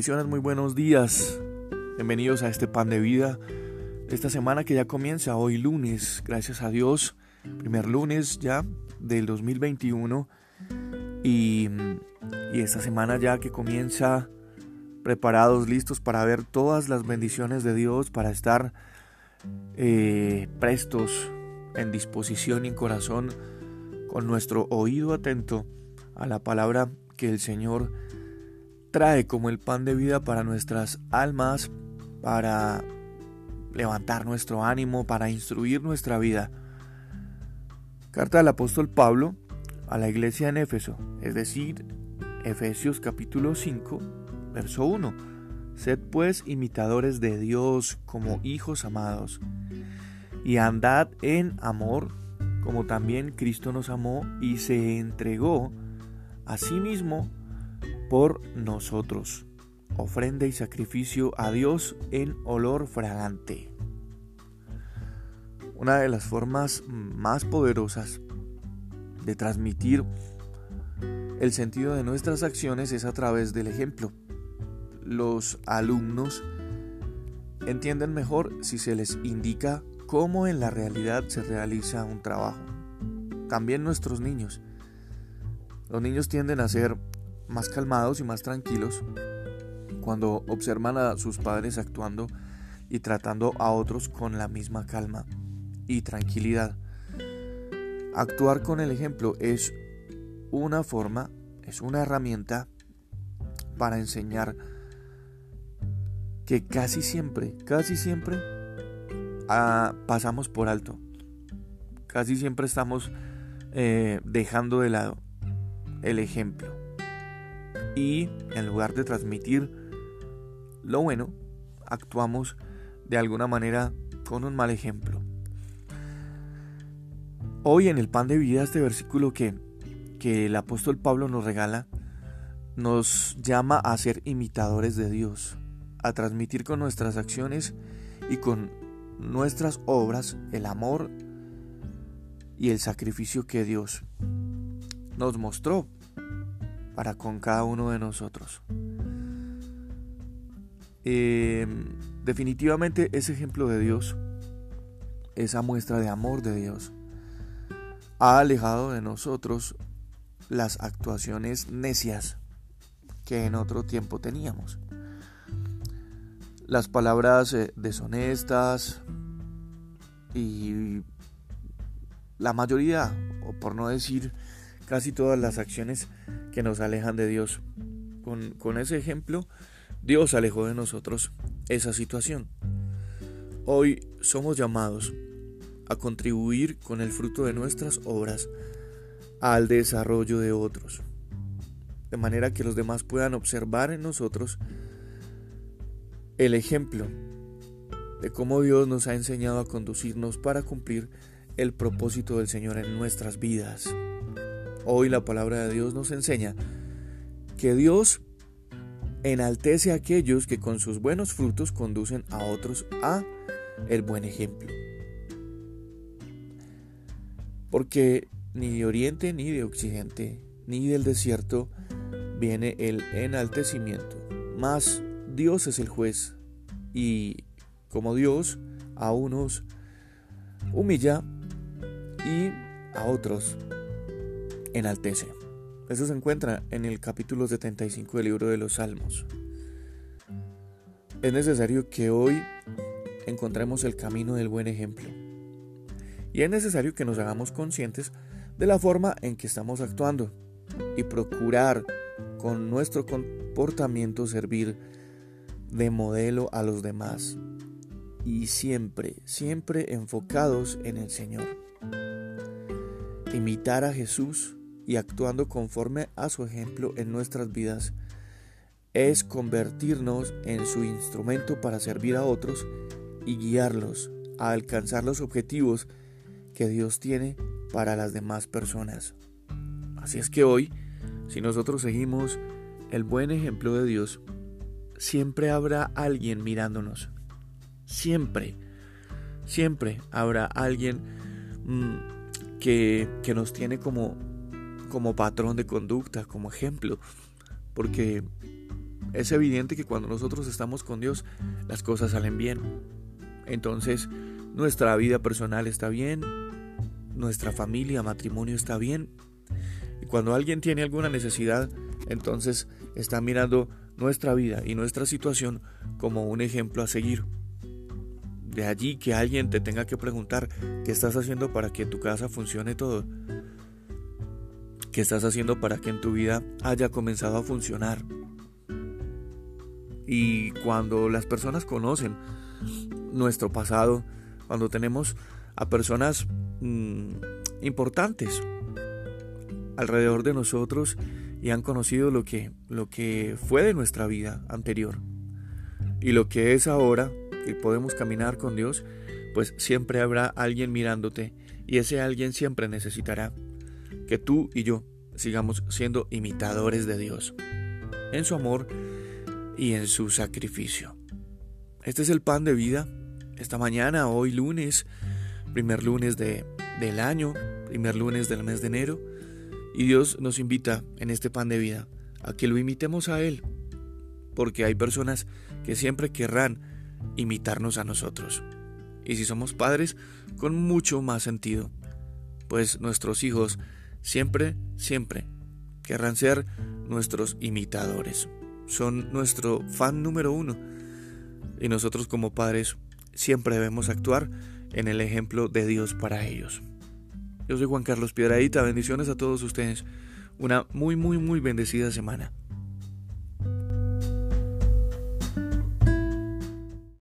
Bendiciones, muy buenos días. Bienvenidos a este pan de vida. Esta semana que ya comienza, hoy lunes, gracias a Dios, primer lunes ya del 2021. Y, esta semana ya que comienza preparados, listos para ver todas las bendiciones de Dios, para estar eh, prestos, en disposición y corazón, con nuestro oído atento a la palabra que el Señor trae como el pan de vida para nuestras almas, para levantar nuestro ánimo, para instruir nuestra vida. Carta del apóstol Pablo a la iglesia en Éfeso, es decir, Efesios capítulo 5, verso 1. Sed pues imitadores de Dios como hijos amados, y andad en amor, como también Cristo nos amó y se entregó a sí mismo por nosotros, ofrenda y sacrificio a Dios en olor fragante. Una de las formas más poderosas de transmitir el sentido de nuestras acciones es a través del ejemplo. Los alumnos entienden mejor si se les indica cómo en la realidad se realiza un trabajo. También nuestros niños. Los niños tienden a ser más calmados y más tranquilos cuando observan a sus padres actuando y tratando a otros con la misma calma y tranquilidad. Actuar con el ejemplo es una forma, es una herramienta para enseñar que casi siempre, casi siempre ah, pasamos por alto. Casi siempre estamos eh, dejando de lado el ejemplo y en lugar de transmitir lo bueno, actuamos de alguna manera con un mal ejemplo. Hoy en el pan de vida, este versículo que, que el apóstol Pablo nos regala, nos llama a ser imitadores de Dios, a transmitir con nuestras acciones y con nuestras obras el amor y el sacrificio que Dios nos mostró para con cada uno de nosotros. Eh, definitivamente ese ejemplo de Dios, esa muestra de amor de Dios, ha alejado de nosotros las actuaciones necias que en otro tiempo teníamos. Las palabras eh, deshonestas y la mayoría, o por no decir casi todas las acciones que nos alejan de Dios. Con, ese ejemplo, Dios alejó de nosotros esa situación. Hoy somos llamados a contribuir con el fruto de nuestras obras al desarrollo de otros, de manera que los demás puedan observar en nosotros el ejemplo de cómo Dios nos ha enseñado a conducirnos para cumplir el propósito del Señor en nuestras vidas. Hoy la palabra de Dios nos enseña que Dios enaltece a aquellos que con sus buenos frutos conducen a otros a el buen ejemplo. Porque ni de oriente ni de occidente ni del desierto viene el enaltecimiento, mas Dios es el juez y como Dios a unos humilla y a otros enaltece. Eso se encuentra en el capítulo 75 del libro de los Salmos. Es necesario que hoy encontremos el camino del buen ejemplo. Y es necesario que nos hagamos conscientes de la forma en que estamos actuando y procurar con nuestro comportamiento servir de modelo a los demás y siempre, siempre enfocados en el Señor. Imitar a Jesús y actuando conforme a su ejemplo en nuestras vidas es convertirnos en su instrumento para servir a otros y guiarlos a alcanzar los objetivos que Dios tiene para las demás personas. Así es que hoy, si nosotros seguimos el buen ejemplo de Dios, siempre habrá alguien mirándonos. Siempre, siempre habrá alguien mm, que, que nos tiene como como patrón de conducta, como ejemplo, porque es evidente que cuando nosotros estamos con Dios, las cosas salen bien. Entonces, nuestra vida personal está bien, nuestra familia, matrimonio está bien. Y cuando alguien tiene alguna necesidad, entonces está mirando nuestra vida y nuestra situación como un ejemplo a seguir. De allí que alguien te tenga que preguntar qué estás haciendo para que tu casa funcione todo. ¿Qué estás haciendo para que en tu vida haya comenzado a funcionar? Y cuando las personas conocen nuestro pasado, cuando tenemos a personas mm, importantes alrededor de nosotros y han conocido lo que, lo que fue de nuestra vida anterior y lo que es ahora, que podemos caminar con Dios, pues siempre habrá alguien mirándote y ese alguien siempre necesitará que tú y yo sigamos siendo imitadores de Dios en su amor y en su sacrificio. Este es el pan de vida. Esta mañana, hoy lunes, primer lunes de, del año, primer lunes del mes de enero, y Dios nos invita en este pan de vida a que lo imitemos a Él, porque hay personas que siempre querrán imitarnos a nosotros. Y si somos padres, con mucho más sentido, pues nuestros hijos siempre, siempre querrán ser nuestros imitadores. Son nuestro fan número uno. Y nosotros como padres siempre debemos actuar en el ejemplo de Dios para ellos. Yo soy Juan Carlos Piedradita, bendiciones a todos ustedes. Una muy, muy, muy bendecida semana.